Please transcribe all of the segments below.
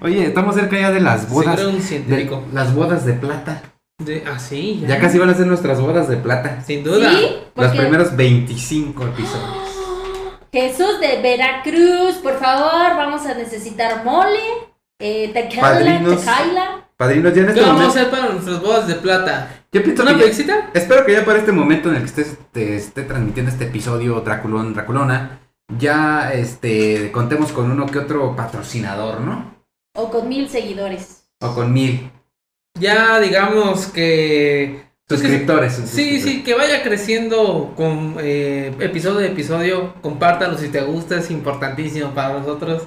Oye, estamos cerca ya de las bodas. Sí, era un de- científico. las bodas de plata. De, ah, sí, Ya casi van a ser nuestras bodas de plata. Sin duda. ¿Sí? Los Porque- primeros 25 episodios. Jesús de Veracruz, por favor, vamos a necesitar mole, eh, tequila, Padrinos. tequila. Padrinos, ya en ¿Qué este vamos a momento. hacer para nuestras bodas de plata? Yo pienso ¿Una que ya- pixita? Espero que ya para este momento en el que estés, te esté transmitiendo este episodio Draculón, Draculona, ya este contemos con uno que otro patrocinador, ¿no? O con mil seguidores. O con mil Ya digamos que... pues que- suscriptores. Sí, suscriptores. sí, que vaya creciendo con eh, episodio de episodio. Compártalo si te gusta, es importantísimo para nosotros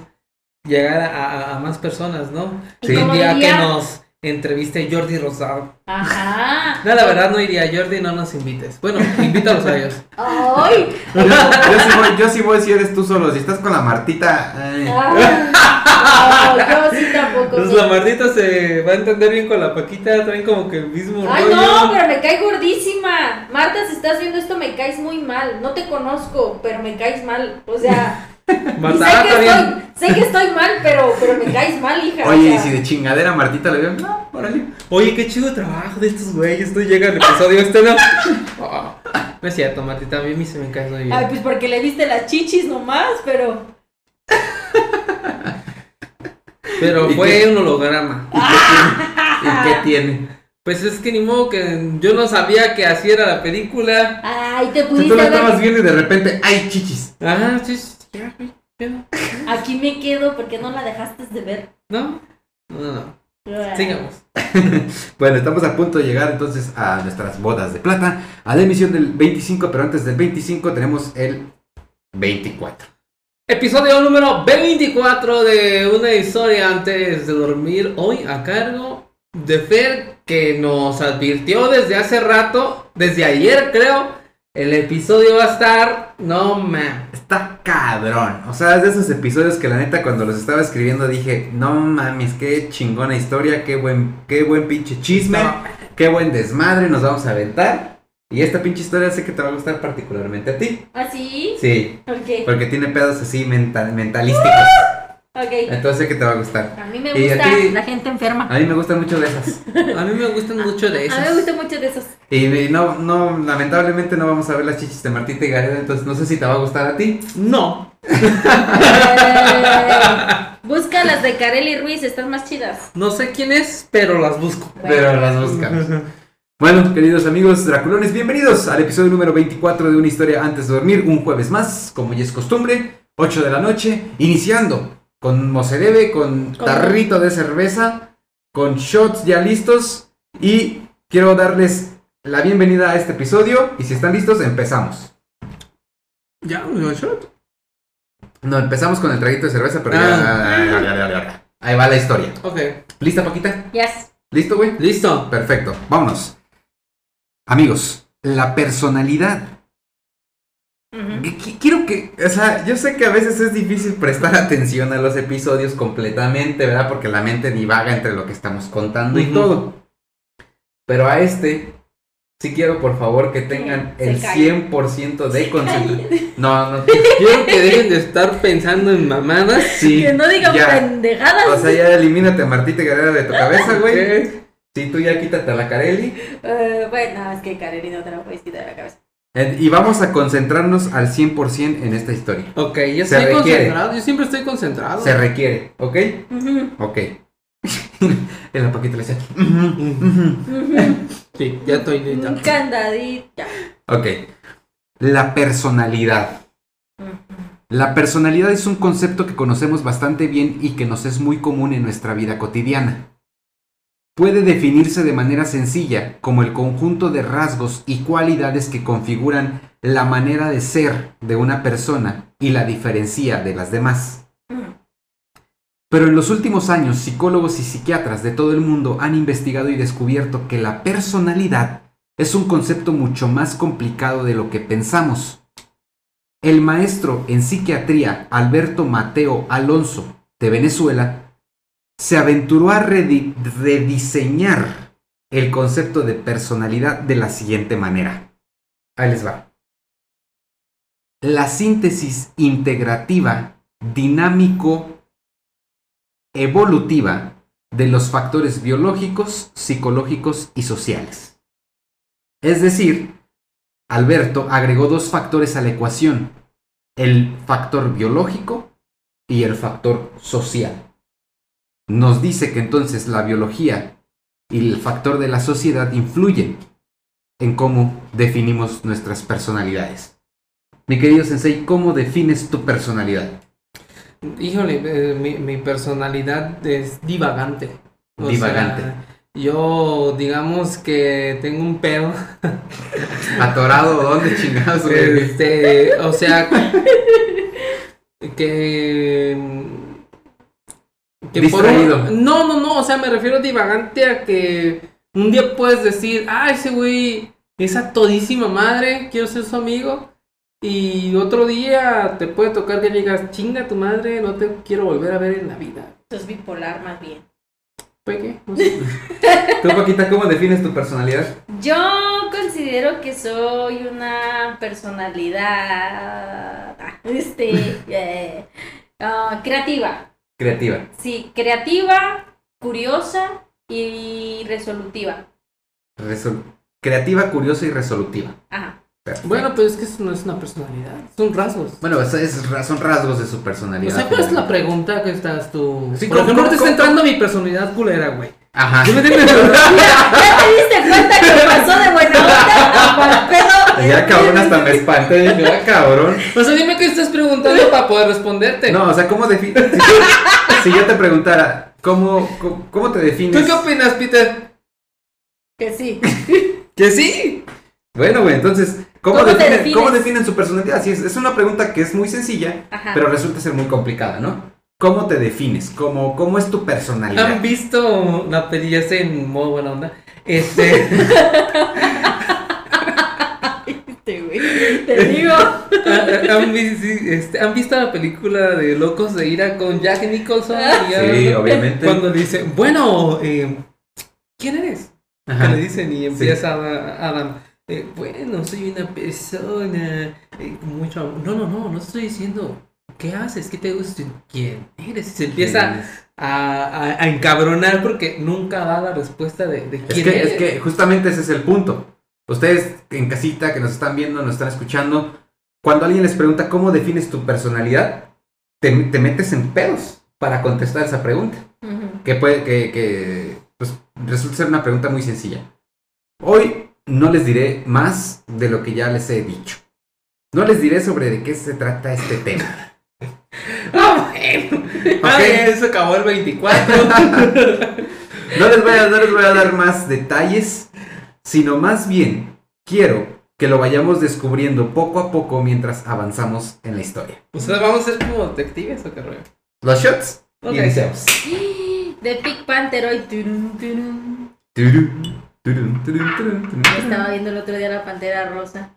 llegar a, a- a más personas, ¿no? Sí. Un día diría- que nos entreviste Jordi Rosado. Ajá. No, la verdad no iría, Jordi, no nos invites. Bueno, invítalos a ellos. Ay. Yo, yo sí voy, yo sí voy si eres tú solo. Si estás con la Martita. ay. Ay, no, yo sí tampoco. Pues la Martita se va a entender bien con la Paquita, traen como que el mismo Ay, rollo. no, pero me cae gordísima. Marta, si estás viendo esto, me caes muy mal. No te conozco, pero me caes mal. O sea, y Marta, sé, ah, que estoy, sé que estoy mal, pero, pero me caes mal, hija. Oye, o y si de chingadera Martita le veo. No, órale. Oye, qué chido trabajo de estos güeyes. No llega el episodio este, ¿no? Oh, no es cierto, Martita, a mí se me cae muy bien. Ay, pues porque le viste las chichis nomás, pero. Pero ¿Y fue qué? un holograma. ¿Y qué tiene? Pues es que ni modo que yo no sabía que así era la película. Ay, te Si tú pudiste la estabas viendo y de repente, ¡ay, chichis! Ah, sí, Aquí me quedo porque no la dejaste de ver. ¿No? No, no, no. Sigamos. Bueno, estamos a punto de llegar entonces a nuestras bodas de plata, a la emisión del 25, pero antes del 25 tenemos el 24. Episodio número 24 de una historia antes de dormir. Hoy a cargo de Fer, que nos advirtió desde hace rato, desde ayer creo. El episodio va a estar. No man. Está cabrón. O sea, es de esos episodios que la neta cuando los estaba escribiendo dije, no mames, qué chingona historia, qué buen, qué buen pinche chisme, qué buen desmadre nos vamos a aventar. Y esta pinche historia sé que te va a gustar particularmente a ti. ¿Ah, sí? Sí, Ok, porque tiene pedos así mental, mentalísticos. Ok. Entonces sé que te va a gustar. A mí me Y gusta ti- la gente enferma. A mí me gustan mucho de esas. A mí me gustan mucho de A mí me esas. gusta mucho de esos. Y, y no, no, lamentablemente no vamos a ver las chichis de Martita y Gareda, entonces no sé si te va a gustar a ti. No. Eh, busca las de Kareli Ruiz, están más chidas. No sé quién es, pero las busco. Pero las buscamos. Bueno, queridos amigos draculones, bienvenidos al episodio número 24 de Una historia antes de dormir, un jueves más, como ya es costumbre, 8 de la noche, iniciando con como se debe, con tarrito de cerveza, con shots ya listos y quiero darles la bienvenida a este episodio y si están listos empezamos. Ya, un shot. No, empezamos con el traguito de cerveza, pero ya- Ah. ya, ya, ya, ya. Ahí va la historia. Ok. ¿Lista, Paquita? Yes. ¿Listo, güey? Listo. Perfecto, vámonos. Amigos, la personalidad. Quiero que, o sea, yo sé que a veces es difícil prestar atención a los episodios completamente, ¿verdad? Porque la mente divaga entre lo que estamos contando y todo. Pero a este, sí quiero por favor que tengan Se el callen. 100% de concentración. No, no, Quiero que dejen de estar pensando en mamadas. sí. Que no digan ya. pendejadas. O sea, ya elimínate a Martita Guerrera de tu cabeza, güey. Sí, tú ya quítate a la Carelli. Eh, bueno, es que Kareli no te la puedes quitar de la cabeza. Y vamos a concentrarnos al 100% en esta historia. Ok, ya Se estoy requiere. concentrado. Yo siempre estoy concentrado. Se requiere, ¿ok? Ujú, Ok. en la paquita le decía. Ujú. Sí, ya estoy Un lista. candadito. ya. Ok. La personalidad. La personalidad es un concepto que conocemos bastante bien y que nos es muy común en nuestra vida cotidiana. Puede definirse de manera sencilla como el conjunto de rasgos y cualidades que configuran la manera de ser de una persona y la diferencia de las demás. Pero en los últimos años, psicólogos y psiquiatras de todo el mundo han investigado y descubierto que la personalidad es un concepto mucho más complicado de lo que pensamos. El maestro en psiquiatría Alberto Mateo Alonso, de Venezuela, se aventuró a redi- rediseñar el concepto de personalidad de la siguiente manera. Ahí les va. La síntesis integrativa, dinámico evolutiva de los factores biológicos, psicológicos y sociales. Es decir, Alberto agregó dos factores a la ecuación, el factor biológico y el factor social. Nos dice que entonces la biología y el factor de la sociedad influyen en cómo definimos nuestras personalidades. Mi querido Sensei, ¿cómo defines tu personalidad? Híjole, eh, mi, mi personalidad es divagante. O Divagante. sea, yo, digamos que tengo un pedo. ¿Atorado dónde chingados? Este, o sea, que. Que un- no, no, no, o sea, me refiero divagante a que un día puedes decir, ah, ese güey es a todísima madre, quiero ser su amigo. Y otro día te puede tocar que digas, chinga tu madre, no te quiero volver a ver en la vida. Esto es bipolar más bien. ¿Fue qué? No sé. Tú, Paquita, ¿cómo defines tu personalidad? Yo considero que soy una personalidad ah, este eh, ah, creativa. Creativa. Sí, creativa, curiosa y resolutiva. Resol- creativa, curiosa y resolutiva. Ajá. Perfecto. Bueno, pues es que eso no es una personalidad, son rasgos. Bueno, es- es- son rasgos de su O personalidad. sea, ¿cuál es la pregunta que estás tú? Sí, Por ¿cómo- ejemplo, te está entrando mi personalidad culera, güey. Ajá. ¿Sí me? Ya, ya te diste cuenta que pasó de buena onda a mal pedo. Ya cabrón, hasta me espanté. Dije, ah, cabrón. O sea, dime qué estás preguntando para poder responderte. No, o sea, ¿cómo defines? Si, si yo te preguntara, ¿cómo, cómo, cómo te ¿Tú defines? qué opinas, Peter? Que sí. Que sí. Bueno, güey, entonces, ¿cómo, ¿Cómo definen, defines? ¿cómo definen su personalidad? Sí, es, es una pregunta que es muy sencilla, Ajá. pero resulta ser muy complicada, ¿no? ¿Cómo te defines? ¿Cómo, cómo es tu personalidad? ¿Han visto la peli ya sé en modo buena onda? Este. Te digo. ¿Han, vi- sí, este, ¿Han visto la película de Locos de Ira con Jack Nicholson? Ah. Sí, obviamente. Cuando dice, bueno, eh, ¿quién eres? Ajá. que le dicen y empieza Ada- Adam. eh, bueno, soy una persona eh, con mucho amor. No, no, no, no estoy diciendo qué haces, qué te gusta, quién eres. Y se empieza a, a- a encabronar porque nunca da la respuesta de, de Es quién que, eres. es que justamente ese es el punto. Ustedes en casita que nos están viendo, nos están escuchando, cuando alguien les pregunta cómo defines tu personalidad, te, te metes en pedos para contestar esa pregunta. Que puede, que, que pues, resulta ser una pregunta muy sencilla. Hoy no les diré más de lo que ya les he dicho. No les diré sobre de qué se trata este tema. Ah, bueno. Ah, eso acabó el 24. No les, voy a, no les voy a dar más detalles, sino más bien quiero que lo vayamos descubriendo poco a poco mientras avanzamos en la historia. o sea, vamos a ser como detectives o qué rollo. Los shots. Ok. Iniciamos. De Pink Panther hoy. turun, turun. Turun, turun, turun, turun, turun. Estaba viendo el otro día la pantera rosa.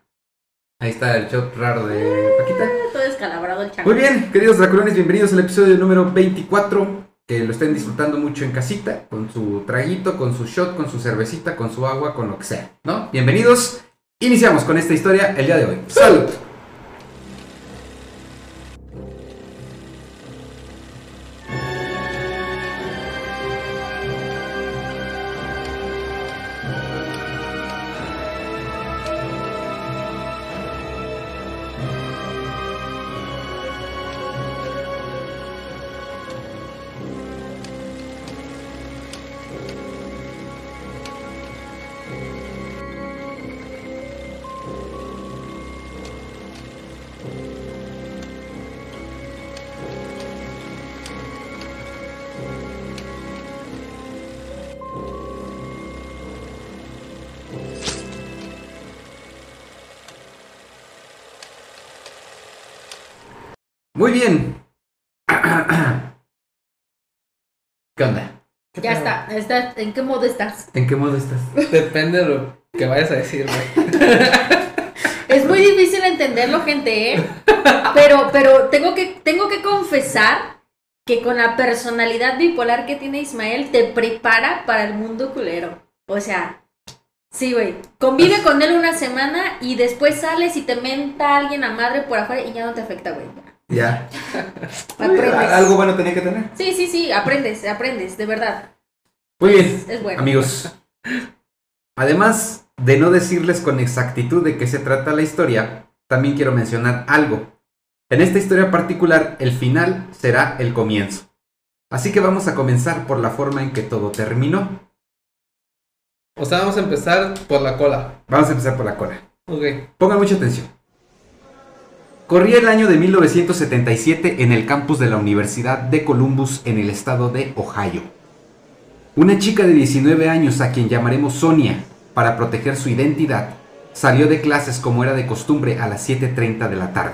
Ahí está el shot raro de Paquita. Todo descalabrado el chango. Muy bien, queridos draculones, bienvenidos al episodio número 24. Que lo estén disfrutando mucho en casita, con su traguito, con su shot, con su cervecita, con su agua, con lo que sea, ¿no? Bienvenidos. Iniciamos con esta historia el día de hoy. ¡Salud! Muy bien. ¿Qué onda? Ya está, está. ¿En qué modo estás? ¿En qué modo estás? Depende de lo que vayas a decir, güey. Es muy difícil entenderlo, gente, ¿eh? Pero, pero tengo que, tengo que confesar que con la personalidad bipolar que tiene Ismael te prepara para el mundo culero. O sea, sí, güey. Convive con él una semana y después sales y te menta alguien a madre por afuera y ya no te afecta, güey. Ya. Aprendes. Algo bueno tenía que tener. Sí, sí, sí, aprendes, aprendes, de verdad. Muy bien. Es, es bueno. Amigos, además de no decirles con exactitud de qué se trata la historia, también quiero mencionar algo. En esta historia particular, el final será el comienzo. Así que vamos a comenzar por la forma en que todo terminó. O sea, vamos a empezar por la cola. Vamos a empezar por la cola. Ok. Pongan mucha atención. Corría el año de 1977 en el campus de la Universidad de Columbus en el estado de Ohio. Una chica de 19 años a quien llamaremos Sonia para proteger su identidad salió de clases como era de costumbre a las 7.30 de la tarde.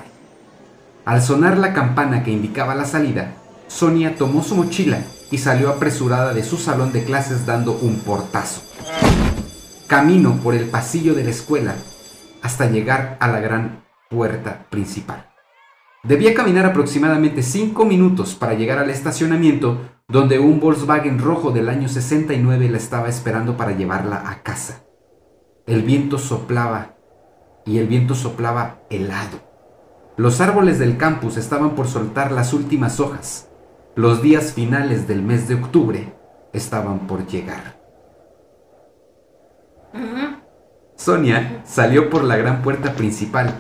Al sonar la campana que indicaba la salida, Sonia tomó su mochila y salió apresurada de su salón de clases dando un portazo. Camino por el pasillo de la escuela hasta llegar a la gran puerta principal. Debía caminar aproximadamente 5 minutos para llegar al estacionamiento donde un Volkswagen rojo del año 69 la estaba esperando para llevarla a casa. El viento soplaba y el viento soplaba helado. Los árboles del campus estaban por soltar las últimas hojas. Los días finales del mes de octubre estaban por llegar. Sonia salió por la gran puerta principal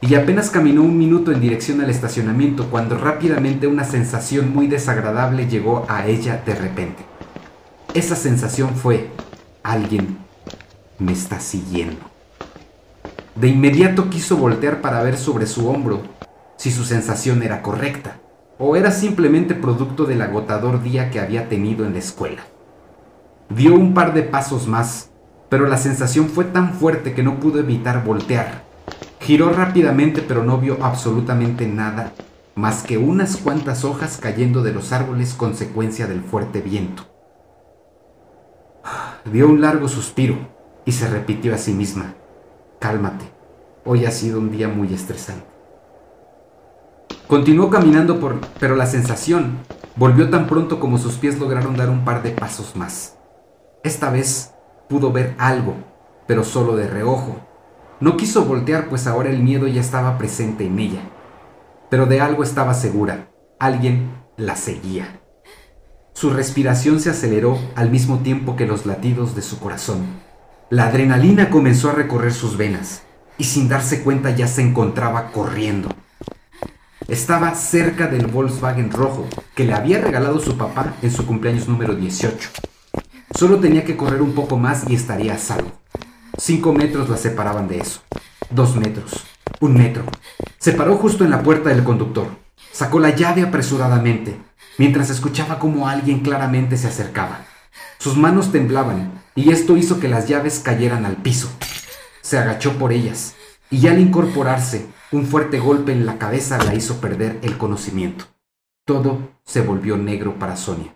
y apenas caminó un minuto en dirección al estacionamiento cuando rápidamente una sensación muy desagradable llegó a ella de repente. Esa sensación fue, alguien me está siguiendo. De inmediato quiso voltear para ver sobre su hombro si su sensación era correcta o era simplemente producto del agotador día que había tenido en la escuela. Dio un par de pasos más, pero la sensación fue tan fuerte que no pudo evitar voltear. Giró rápidamente pero no vio absolutamente nada más que unas cuantas hojas cayendo de los árboles consecuencia del fuerte viento. Dio un largo suspiro y se repitió a sí misma, cálmate, hoy ha sido un día muy estresante. Continuó caminando por, pero la sensación volvió tan pronto como sus pies lograron dar un par de pasos más. Esta vez pudo ver algo, pero solo de reojo. No quiso voltear pues ahora el miedo ya estaba presente en ella. Pero de algo estaba segura, alguien la seguía. Su respiración se aceleró al mismo tiempo que los latidos de su corazón. La adrenalina comenzó a recorrer sus venas y sin darse cuenta ya se encontraba corriendo. Estaba cerca del Volkswagen rojo que le había regalado su papá en su cumpleaños número 18. Solo tenía que correr un poco más y estaría a salvo. Cinco metros la separaban de eso. Dos metros. Un metro. Se paró justo en la puerta del conductor. Sacó la llave apresuradamente, mientras escuchaba cómo alguien claramente se acercaba. Sus manos temblaban, y esto hizo que las llaves cayeran al piso. Se agachó por ellas, y al incorporarse, un fuerte golpe en la cabeza la hizo perder el conocimiento. Todo se volvió negro para Sonia.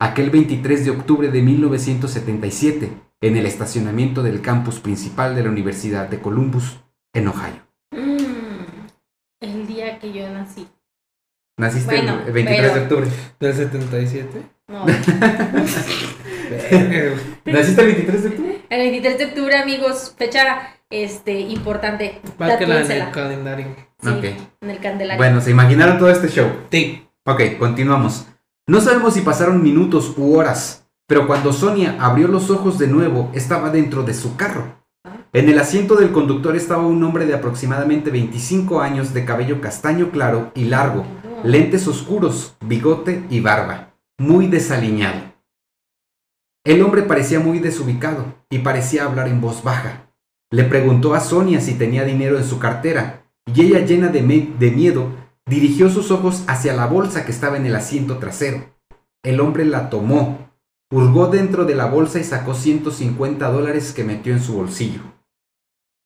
Aquel 23 de octubre de 1977, en el estacionamiento del campus principal de la Universidad de Columbus, en Ohio. Mm, el día que yo nací. Naciste Bueno, el 23 de octubre. ¿Del 77? No. ¿Naciste el 23 de octubre? El 23 de octubre, amigos, fecha este, importante. Márquela en el calendario. Sí, Ok. en el candelario. Bueno, se imaginaron todo este show. Sí. Ok, continuamos. No sabemos si pasaron minutos u horas, pero cuando Sonia abrió los ojos de nuevo, estaba dentro de su carro. En el asiento del conductor estaba un hombre de aproximadamente 25 años de cabello castaño claro y largo, lentes oscuros, bigote y barba, muy desaliñado. El hombre parecía muy desubicado y parecía hablar en voz baja. Le preguntó a Sonia si tenía dinero en su cartera y ella llena de, de miedo dirigió sus ojos hacia la bolsa que estaba en el asiento trasero. El hombre la tomó, hurgó dentro de la bolsa y sacó 150 dólares que metió en su bolsillo.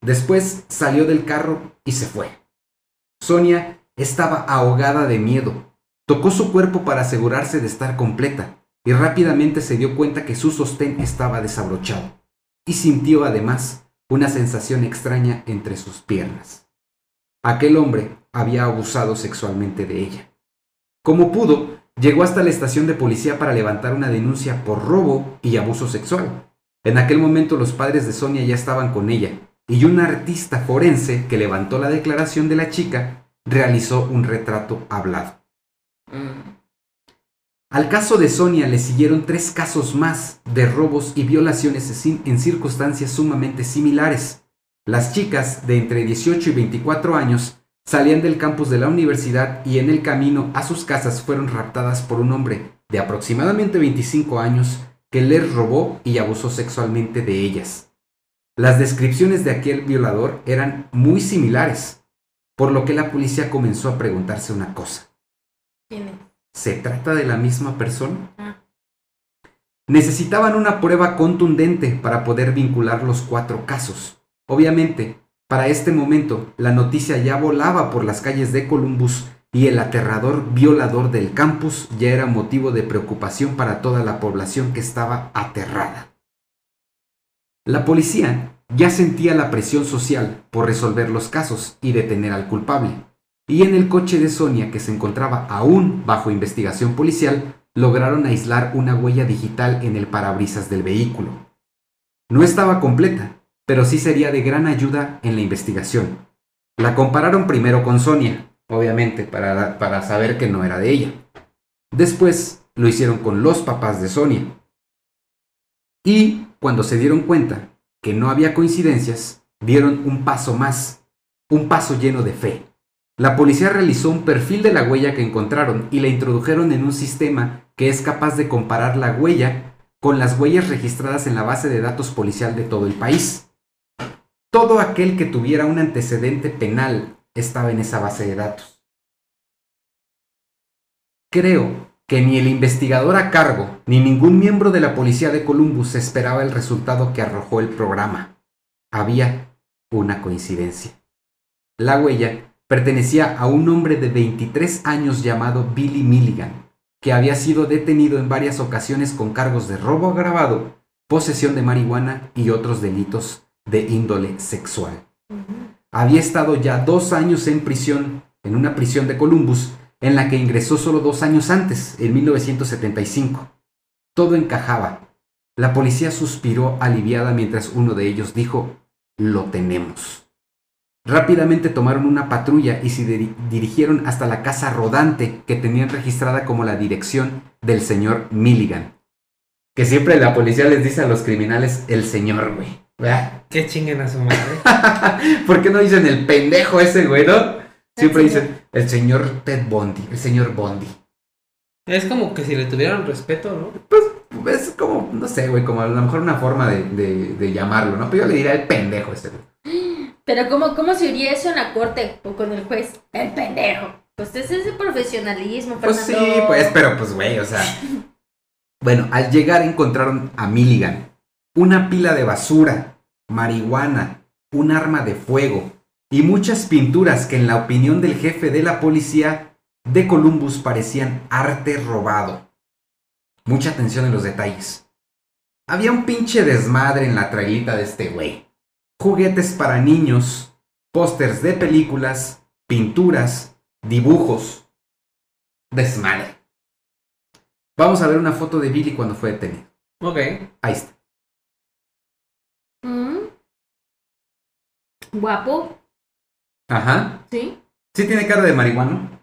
Después salió del carro y se fue. Sonia estaba ahogada de miedo. Tocó su cuerpo para asegurarse de estar completa y rápidamente se dio cuenta que su sostén estaba desabrochado y sintió además una sensación extraña entre sus piernas. Aquel hombre había abusado sexualmente de ella. Como pudo, llegó hasta la estación de policía para levantar una denuncia por robo y abuso sexual. En aquel momento los padres de Sonia ya estaban con ella, y un artista forense que levantó la declaración de la chica realizó un retrato hablado. Mm. Al caso de Sonia le siguieron tres casos más de robos y violaciones en circunstancias sumamente similares. Las chicas de entre 18 y 24 años salían del campus de la universidad y en el camino a sus casas fueron raptadas por un hombre de aproximadamente 25 años que les robó y abusó sexualmente de ellas. Las descripciones de aquel violador eran muy similares, por lo que la policía comenzó a preguntarse una cosa. ¿Quién es? ¿Se trata de la misma persona? Ah. Necesitaban una prueba contundente para poder vincular los cuatro casos. Obviamente, para este momento, la noticia ya volaba por las calles de Columbus y el aterrador violador del campus ya era motivo de preocupación para toda la población que estaba aterrada. La policía ya sentía la presión social por resolver los casos y detener al culpable y en el coche de Sonia, que se encontraba aún bajo investigación policial, lograron aislar una huella digital en el parabrisas del vehículo. No estaba completa, pero sí sería de gran ayuda en la investigación. La compararon primero con Sonia, obviamente, para, para saber que no era de ella. Después lo hicieron con los papás de Sonia. Y cuando se dieron cuenta que no había coincidencias, dieron un paso más, un paso lleno de fe. La policía realizó un perfil de la huella que encontraron y la introdujeron en un sistema que es capaz de comparar la huella con las huellas registradas en la base de datos policial de todo el país. Todo aquel que tuviera un antecedente penal estaba en esa base de datos. Creo que ni el investigador a cargo ni ningún miembro de la policía de Columbus esperaba el resultado que arrojó el programa. Había una coincidencia. La huella pertenecía a un hombre de 23 años llamado Billy Milligan, que había sido detenido en varias ocasiones con cargos de robo agravado, posesión de marihuana y otros delitos de índole sexual. Había estado ya dos años en prisión, en una prisión de Columbus, en la que ingresó solo dos años antes, en 1975. Todo encajaba. La policía suspiró aliviada mientras uno de ellos dijo, lo tenemos. Rápidamente tomaron una patrulla y se diri- dirigieron hasta la casa rodante que tenían registrada como la dirección del señor Milligan. Que siempre la policía les dice a los criminales el señor, güey. ¿Verdad? Que chinguen a su madre. ¿Por qué no dicen el pendejo ese, güey, no? Siempre El dicen el señor Ted Bondi, el señor Bondi. es como que si le tuvieran respeto, ¿no? Es como, no sé, güey, como a lo mejor una forma de, de- de llamarlo, ¿no? Pero yo le diría el pendejo este, güey. Pero ¿cómo, ¿cómo se oiría eso en la corte o con el juez? El pendejo. Pues ese es el profesionalismo, Pues sí, Fernando. pues, pero pues, güey, o sea. Bueno, al llegar encontraron a Milligan. Una pila de basura, marihuana, un arma de fuego y muchas pinturas que en la opinión del jefe de la policía de Columbus parecían arte robado. Mucha atención en los detalles. Había un pinche desmadre en la trailita de este güey. Juguetes para niños, pósters de películas, pinturas, dibujos. Desmadre. Vamos a ver una foto de Billy cuando fue detenido. Ok. Ahí está. Mm. Guapo, Ajá. ¿sí? ¿Sí tiene cara de marihuana?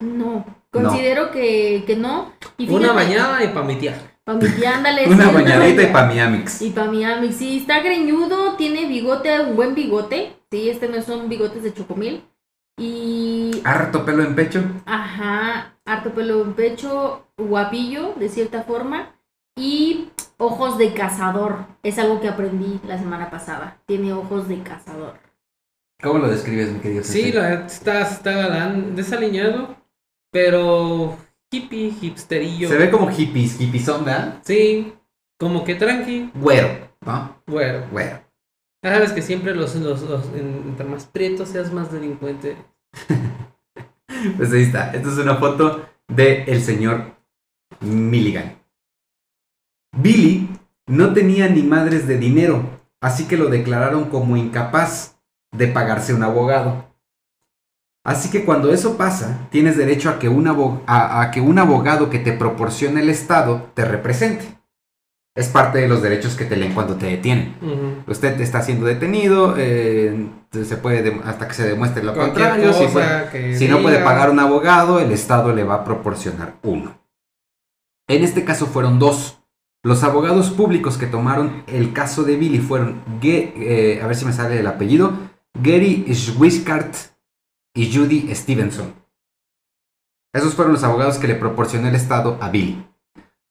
No. Considero que, que no. Y Una bañada y pa' mi tía. Pa' mi tía, ándale. Una sí, bañadita y pa' mi amix. Y para mi amigo, sí, está greñudo, tiene bigote, un buen bigote. Sí, este no son bigotes de chocomil. Y, Harto pelo en pecho. ajá, harto pelo en pecho, guapillo, de cierta forma. Y ojos de cazador. Es algo que aprendí la semana pasada. Tiene ojos de cazador. ¿Cómo lo describes, mi querido? Sí, la está, está galán, desaliñado, pero hippie, hipsterillo. Se ve como hippies, hippiezón, ¿verdad? Sí, como que tranqui, Güero, ¿no? bueno. Güero. Ya sabes que siempre los, los, los en- entre más prietos seas más delincuente. Pues ahí está. Esta es una foto de el señor Milligan. Billy no tenía ni madres de dinero, así que lo declararon como incapaz de pagarse un abogado. Así que cuando eso pasa, tienes derecho a que un, abo- a- a que un abogado que te proporcione el Estado te represente. Es parte de los derechos que te leen cuando te detienen. Usted está siendo detenido, eh, se puede hasta que se demuestre lo Cualquier contrario. Si, no puede pagar un abogado, el Estado le va a proporcionar uno. En este caso fueron dos. Los abogados públicos que tomaron el caso de Billy fueron, Ge- eh, a ver si me sale el apellido, Gary Schwiskart y Judy Stevenson. Esos fueron los abogados que le proporcionó el Estado a Billy.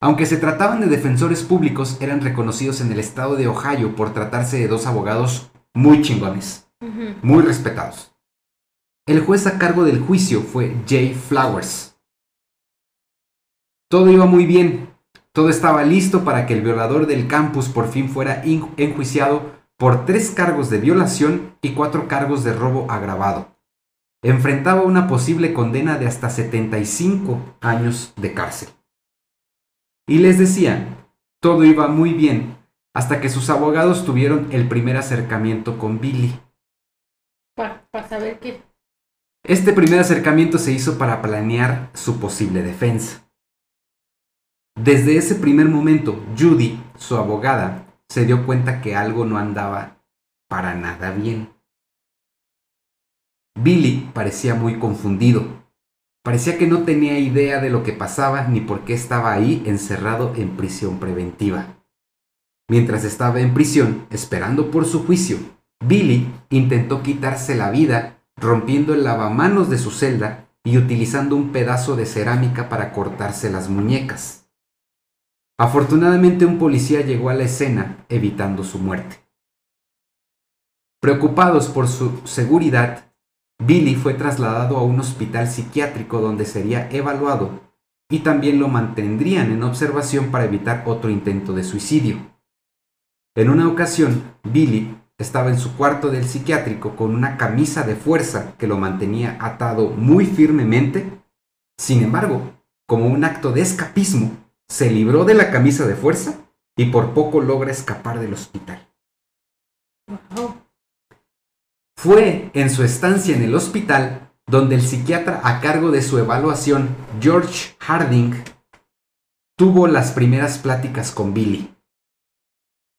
Aunque se trataban de defensores públicos, eran reconocidos en el estado de Ohio por tratarse de dos abogados muy chingones, muy respetados. El juez a cargo del juicio fue Jay Flowers. Todo iba muy bien, todo estaba listo para que el violador del campus por fin fuera enjuiciado por tres cargos de violación y cuatro cargos de robo agravado. Enfrentaba una posible condena de hasta 75 años de cárcel. Y les decía, todo iba muy bien hasta que sus abogados tuvieron el primer acercamiento con Billy. Para saber qué. Este primer acercamiento se hizo para planear su posible defensa. Desde ese primer momento, Judy, su abogada, se dio cuenta que algo no andaba para nada bien. Billy parecía muy confundido. Parecía que no tenía idea de lo que pasaba ni por qué estaba ahí encerrado en prisión preventiva. Mientras estaba en prisión, esperando por su juicio, Billy intentó quitarse la vida rompiendo el lavamanos de su celda y utilizando un pedazo de cerámica para cortarse las muñecas. Afortunadamente un policía llegó a la escena evitando su muerte. Preocupados por su seguridad, Billy fue trasladado a un hospital psiquiátrico donde sería evaluado y también lo mantendrían en observación para evitar otro intento de suicidio. En una ocasión, Billy estaba en su cuarto del psiquiátrico con una camisa de fuerza que lo mantenía atado muy firmemente. Sin embargo, como un acto de escapismo, se libró de la camisa de fuerza y por poco logra escapar del hospital. Wow. Fue en su estancia en el hospital donde el psiquiatra a cargo de su evaluación, George Harding, tuvo las primeras pláticas con Billy.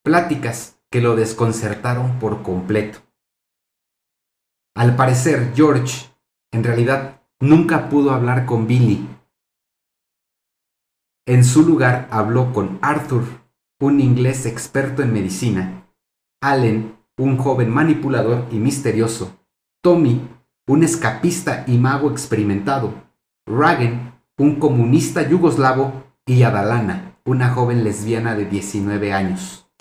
Pláticas que lo desconcertaron por completo. Al parecer, George, en realidad, nunca pudo hablar con Billy. En su lugar habló con Arthur, un inglés experto en medicina, Allen, un joven manipulador y misterioso, Tommy, un escapista y mago experimentado, Ragen, un comunista yugoslavo, y Adalana, una joven lesbiana de 19 años.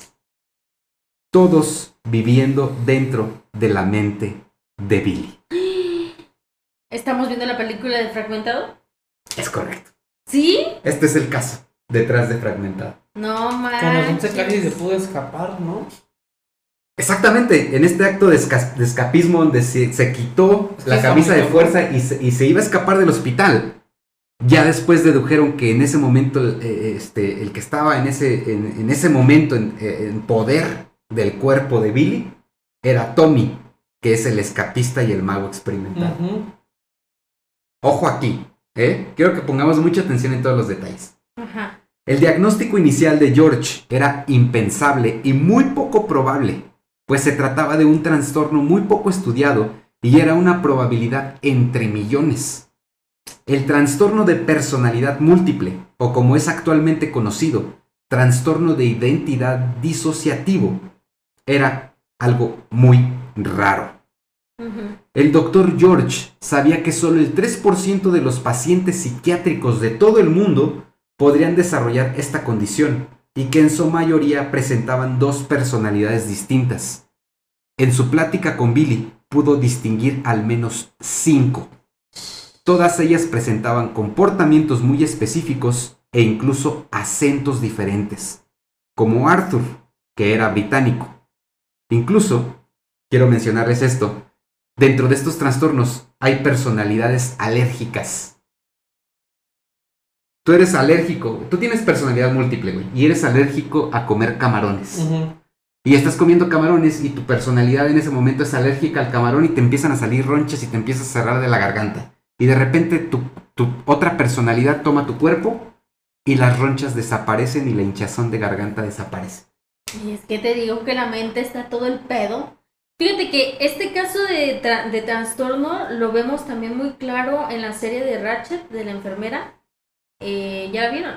Todos viviendo dentro de la mente de Billy. ¿Estamos viendo la película de Fragmentado? Es correcto. ¿Sí? Este es el caso detrás de Fragmentado. No Con los manches. 11 casi se pudo escapar, ¿no? Exactamente, en este acto de, esca- de escapismo donde se, se quitó Es que la camisa de fuerza y se, y se iba a escapar del hospital. Ya después dedujeron que en ese momento eh, este, el que estaba en ese, en, en ese momento en, eh, en poder del cuerpo de Billy era Tommy, que es el escapista y el mago experimental. Ojo aquí, ¿eh? quiero que pongamos mucha atención en todos los detalles. Ajá. El diagnóstico inicial de George era impensable y muy poco probable, pues se trataba de un trastorno muy poco estudiado y era una probabilidad entre millones. El trastorno de personalidad múltiple, o como es actualmente conocido, trastorno de identidad disociativo, era algo muy raro. El doctor George sabía que solo el 3% de los pacientes psiquiátricos de todo el mundo podrían desarrollar esta condición y que en su mayoría presentaban dos personalidades distintas. En su plática con Billy pudo distinguir al menos cinco. Todas ellas presentaban comportamientos muy específicos e incluso acentos diferentes, como Arthur, que era británico. Incluso, quiero mencionarles esto, Dentro de estos trastornos hay personalidades alérgicas. Tú eres alérgico, tú tienes personalidad múltiple, güey, y eres alérgico a comer camarones. Y estás comiendo camarones y tu personalidad en ese momento es alérgica al camarón y te empiezan a salir ronchas y te empiezas a cerrar de la garganta. Y de repente tu, tu otra personalidad toma tu cuerpo y las ronchas desaparecen y la hinchazón de garganta desaparece. Y es que te digo que la mente está todo el pedo. Fíjate que este caso de, tra- de trastorno lo vemos también muy claro en la serie de Ratchet, de la enfermera. Eh, ¿Ya la vieron?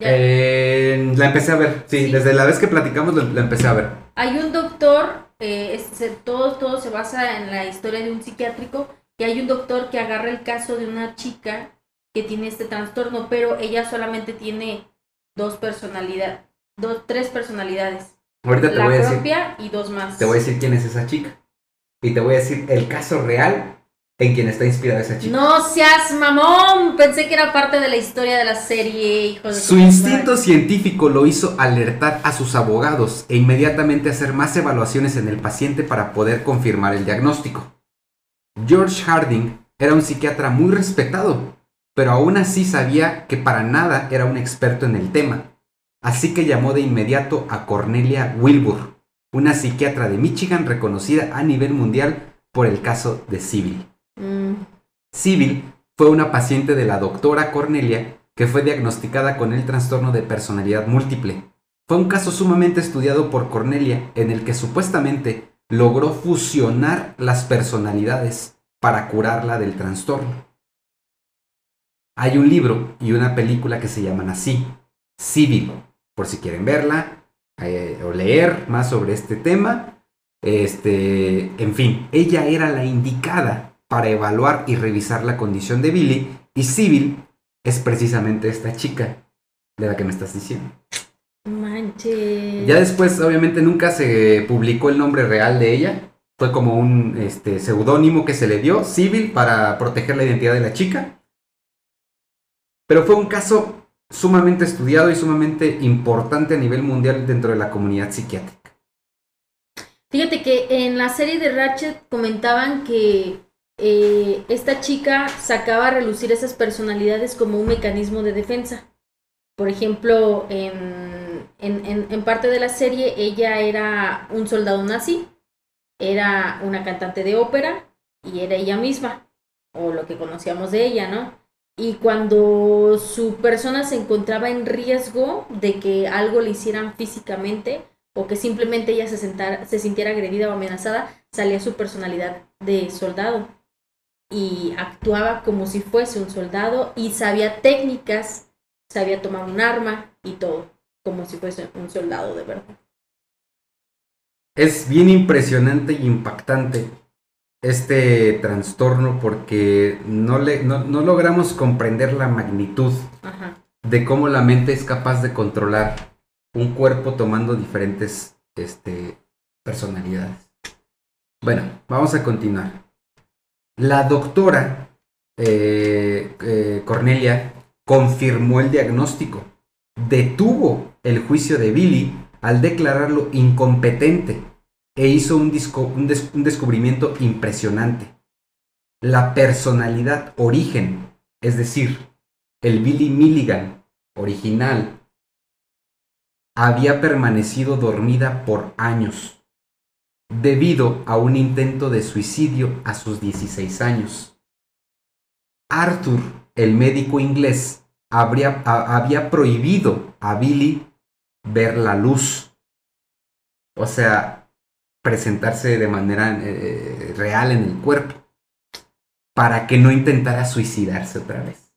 Ya. Eh, la empecé a ver, sí, Sí. desde la vez que platicamos la, la empecé a ver. Hay un doctor, eh, es- todo se basa en la historia de un psiquiátrico, que hay un doctor que agarra el caso de una chica que tiene este trastorno, pero ella solamente tiene dos personalidades, dos, tres personalidades. Ahorita te La voy a decir, propia y dos más. te voy a decir quién es esa chica. Y te voy a decir el caso real en quien está inspirada esa chica. No seas mamón, pensé que era parte de la historia de la serie, hijo de Su instinto madre. científico lo hizo alertar a sus abogados e inmediatamente hacer más evaluaciones en el paciente para poder confirmar el diagnóstico. George Harding era un psiquiatra muy respetado, pero aún así sabía que para nada era un experto en el tema. Así que llamó de inmediato a Cornelia Wilbur, una psiquiatra de Michigan reconocida a nivel mundial por el caso de Sybil. Mm, Sybil fue una paciente de la doctora Cornelia que fue diagnosticada con el trastorno de personalidad múltiple. Fue un caso sumamente estudiado por Cornelia en el que supuestamente logró fusionar las personalidades para curarla del trastorno. Hay un libro y una película que se llaman así, Sybil, por si quieren verla eh, o leer más sobre este tema. Este, en fin, ella era la indicada para evaluar y revisar la condición de Billy y Sybil es precisamente esta chica de la que me estás diciendo. manches. Ya después, obviamente, nunca se publicó el nombre real de ella. Fue como un este, seudónimo que se le dio, Sybil, para proteger la identidad de la chica. Pero fue un caso sumamente estudiado y sumamente importante a nivel mundial dentro de la comunidad psiquiátrica. Fíjate que en la serie de Ratchet comentaban que eh, esta chica sacaba a relucir esas personalidades como un mecanismo de defensa. Por ejemplo, en, en, en- en parte de la serie ella era un soldado nazi, era una cantante de ópera y era ella misma, o lo que conocíamos de ella, ¿no? Y cuando su persona se encontraba en riesgo de que algo le hicieran físicamente, o que simplemente ella se, sentara- se sintiera agredida o amenazada, salía su personalidad de soldado y actuaba como si fuese un soldado y sabía técnicas, sabía tomar un arma y todo, como si fuese un soldado de verdad. Es bien impresionante y impactante este trastorno porque no, le, no, no logramos comprender la magnitud Ajá. de cómo la mente es capaz de controlar un cuerpo tomando diferentes este, personalidades. Bueno, vamos a continuar. La doctora eh, eh, Cornelia confirmó el diagnóstico, detuvo el juicio de Billy al declararlo incompetente e hizo un, disco- un des- un descubrimiento impresionante. La personalidad origen, es decir, el Billy Milligan original, había permanecido dormida por años debido a un intento de suicidio a sus 16 años. Arthur, el médico inglés, habría- había prohibido a Billy ver la luz, o sea, presentarse de manera eh, real en el cuerpo, para que no intentara suicidarse otra vez.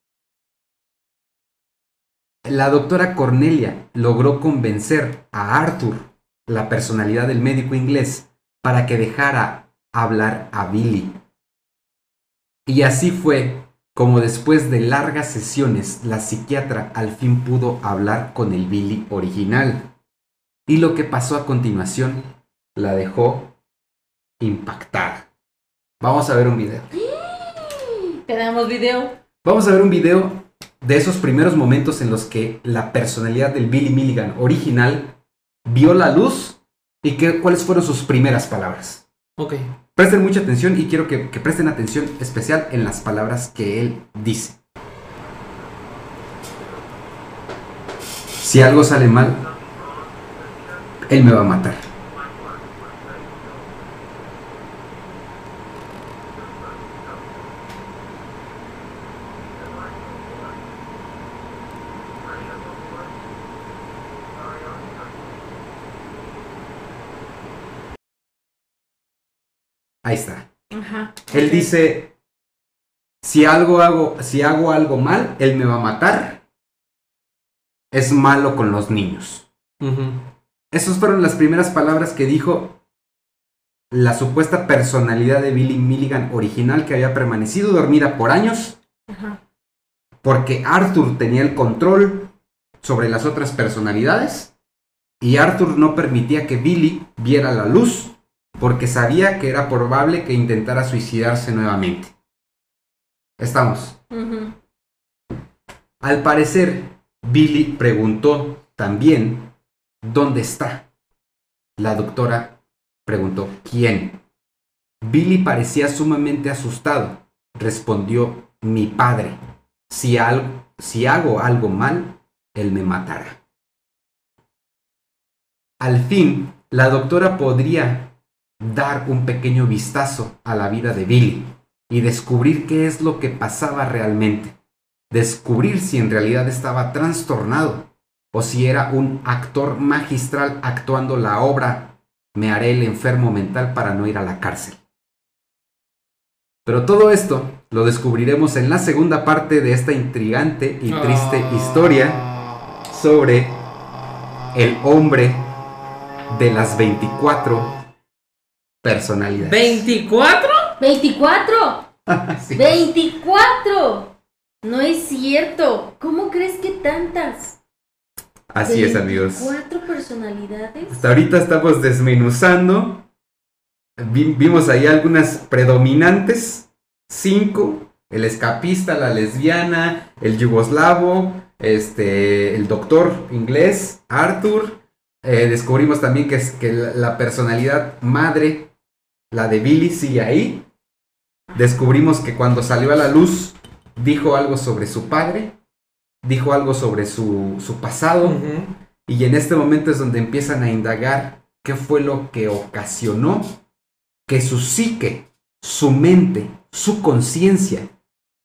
La doctora Cornelia logró convencer a Arthur, la personalidad del médico inglés, para que dejara hablar a Billy. Y así fue como después de largas sesiones la psiquiatra al fin pudo hablar con el Billy original. Y lo que pasó a continuación la dejó impactada. Vamos a ver un video. Tenemos video. Vamos a ver un video de esos primeros momentos en los que la personalidad del Billy Milligan original vio la luz y que, cuáles fueron sus primeras palabras. Ok. Presten mucha atención y quiero que, que presten atención especial en las palabras que él dice. Si algo sale mal, él me va a matar. Ahí está. Ajá. Él dice, si algo hago, si hago algo mal, él me va a matar. Es malo con los niños. Esas fueron las primeras palabras que dijo la supuesta personalidad de Billy Milligan original que había permanecido dormida por años Ajá. porque Arthur tenía el control sobre las otras personalidades y Arthur no permitía que Billy viera la luz porque sabía que era probable que intentara suicidarse nuevamente. Estamos. Al parecer, Billy preguntó también dónde está. La doctora preguntó quién. Billy parecía sumamente asustado. Respondió mi padre. Si, al- si hago algo mal, él me matará. Al fin, la doctora podría dar un pequeño vistazo a la vida de Billy y descubrir qué es lo que pasaba realmente descubrir si en realidad estaba trastornado o si era un actor magistral actuando la obra Me haré el enfermo mental para no ir a la cárcel. Pero todo esto lo descubriremos en la segunda parte de esta intrigante y triste Ah. historia sobre el hombre de las 24 personalidades. ¿24? ¡24! Sí. ¡24! No es cierto. ¿Cómo crees que tantas? Así es, amigos. ¿Cuatro personalidades? Hasta ahorita estamos desmenuzando. Vi- vimos ahí algunas predominantes. Cinco. El escapista, la lesbiana, el yugoslavo, este, el doctor inglés, Arthur. Eh, descubrimos también que, es, que la, la personalidad madre, la de Billy, sigue ahí. Descubrimos que cuando salió a la luz, dijo algo sobre su padre, dijo algo sobre su, su pasado. Y en este momento es donde empiezan a indagar qué fue lo que ocasionó que su psique, su mente, su conciencia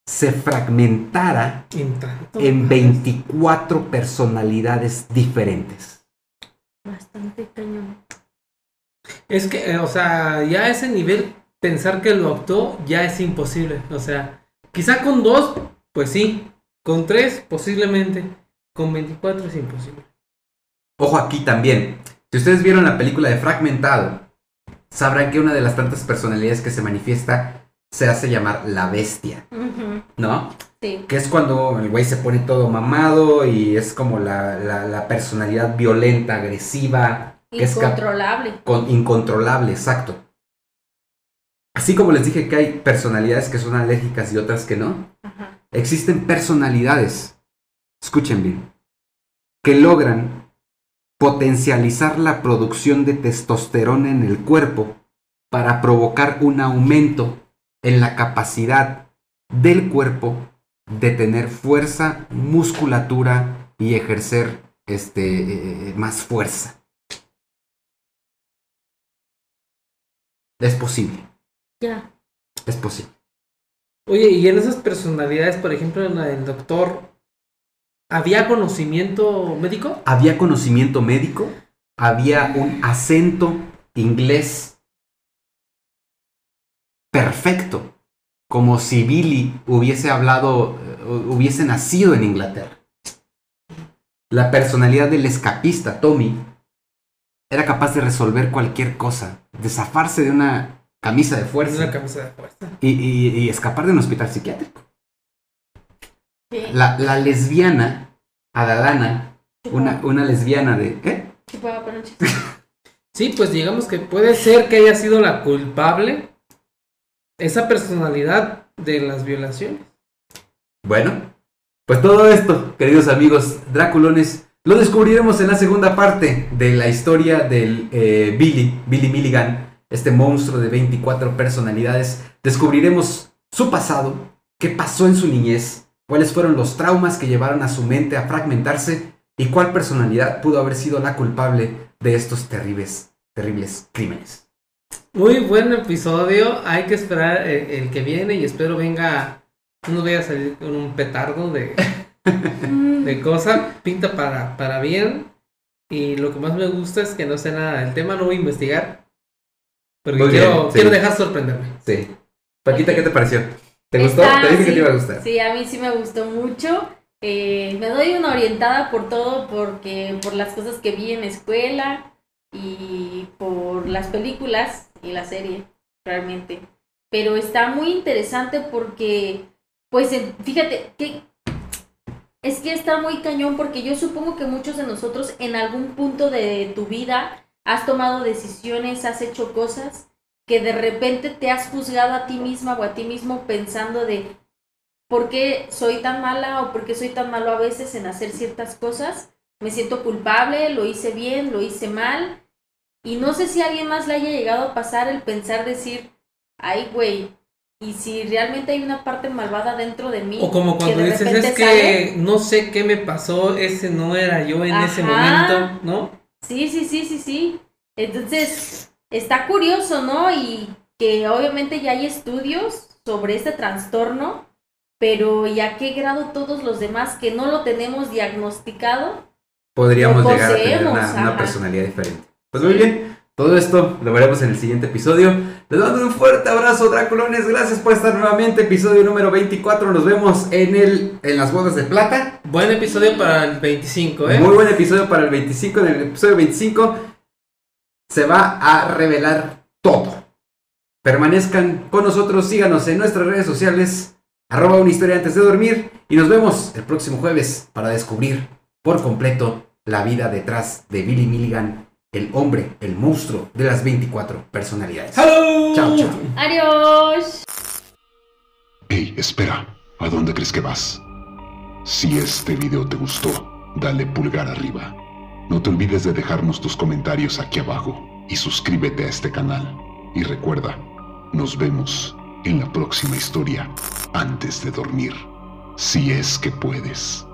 se fragmentara En tanto. en 24 personalidades diferentes. Bastante cañón. Es que, eh, o sea, ya a ese nivel, pensar que lo actuó ya es imposible. O sea, quizá con dos, pues sí. Con tres, posiblemente. Con 24 es imposible. Ojo aquí también, si ustedes vieron la película de Fragmentado, sabrán que una de las tantas personalidades que se manifiesta se hace llamar la bestia, ¿no? Sí. Que es cuando el güey se pone todo mamado y es como la, la- la personalidad violenta, agresiva, Incontrolable. con- incontrolable, exacto. Así como les dije que hay personalidades que son alérgicas y otras que no, Ajá. existen personalidades, escuchen bien, que logran potencializar la producción de testosterona en el cuerpo para provocar un aumento en la capacidad del cuerpo de tener fuerza, musculatura y ejercer este, eh, más fuerza. Es posible, Ya. es posible. Oye, y en esas personalidades, por ejemplo, en la del doctor, ¿había conocimiento médico? había conocimiento médico, había un acento inglés perfecto, como si Billy hubiese hablado, eh, hubiese nacido en Inglaterra. La personalidad del escapista, Tommy, era capaz de resolver cualquier cosa, de zafarse de una camisa de fuerza una camisa de fuerza. y, y- y escapar de un hospital psiquiátrico. Sí. La, la lesbiana, Adalana, una, una lesbiana de... ¿Qué? Peluches. Sí, pues digamos que puede ser que haya sido la culpable esa personalidad de las violaciones. Bueno, pues todo esto, queridos amigos Draculones, lo descubriremos en la segunda parte de la historia del eh, Billy, Billy Milligan, este monstruo de 24 personalidades. Descubriremos su pasado, qué pasó en su niñez, cuáles fueron los traumas que llevaron a su mente a fragmentarse y cuál personalidad pudo haber sido la culpable de estos terribles, terribles crímenes. Muy buen episodio. Hay que esperar el, el que viene y espero venga. No vaya a salir con un petardo de, de cosa. Pinta para, para bien. Y lo que más me gusta es que no sé nada del tema. No voy a investigar. Porque Muy quiero, bien, sí. quiero dejar sorprenderme. Sí. Paquita, ¿qué te pareció? ¿Te gustó? Te dije que sí, te iba a gustar. Sí, a mí sí me gustó mucho. Eh, me doy una orientada por todo, porque por las cosas que vi en escuela y por las películas y la serie, realmente. Pero está muy interesante porque, pues, fíjate que es que está muy cañón porque yo supongo que muchos de nosotros en algún punto de tu vida has tomado decisiones, has hecho cosas que de repente te has juzgado a ti misma o a ti mismo pensando de por qué soy tan mala o por qué soy tan malo a veces en hacer ciertas cosas. Me siento culpable, lo hice bien, lo hice mal. Y no sé si a alguien más le haya llegado a pasar el pensar decir, ay güey, y si realmente hay una parte malvada dentro de mí. O como que cuando de dices, es que sale". no sé qué me pasó, ese no era yo en ese Ajá. momento, ¿no? Sí, sí, sí, sí, sí. Entonces, está curioso, ¿no? Y que obviamente ya hay estudios sobre este trastorno, pero ¿y a qué grado todos los demás que no lo tenemos diagnosticado? Podríamos Lo llegar a tener una, una personalidad diferente. Pues muy bien. Todo esto lo veremos en el siguiente episodio. Les mando un fuerte abrazo, Draculones. Gracias por estar nuevamente. Episodio número 24. Nos vemos en el en las bodas de plata. Buen episodio para el 25, ¿eh? Muy buen episodio para el 25. En el episodio 25 se va a revelar todo. Permanezcan con nosotros, síganos en nuestras redes sociales, arroba una historia antes de dormir y nos vemos el próximo jueves para descubrir por completo la vida detrás de Billy Milligan, el hombre, el monstruo de las 24 personalidades. ¡Hello! Chao, chao. Adiós. Hey, espera, ¿a dónde crees que vas? Si este video te gustó, dale pulgar arriba. No te olvides de dejarnos tus comentarios aquí abajo y suscríbete a este canal. Y recuerda, nos vemos en la próxima historia antes de dormir, si es que puedes.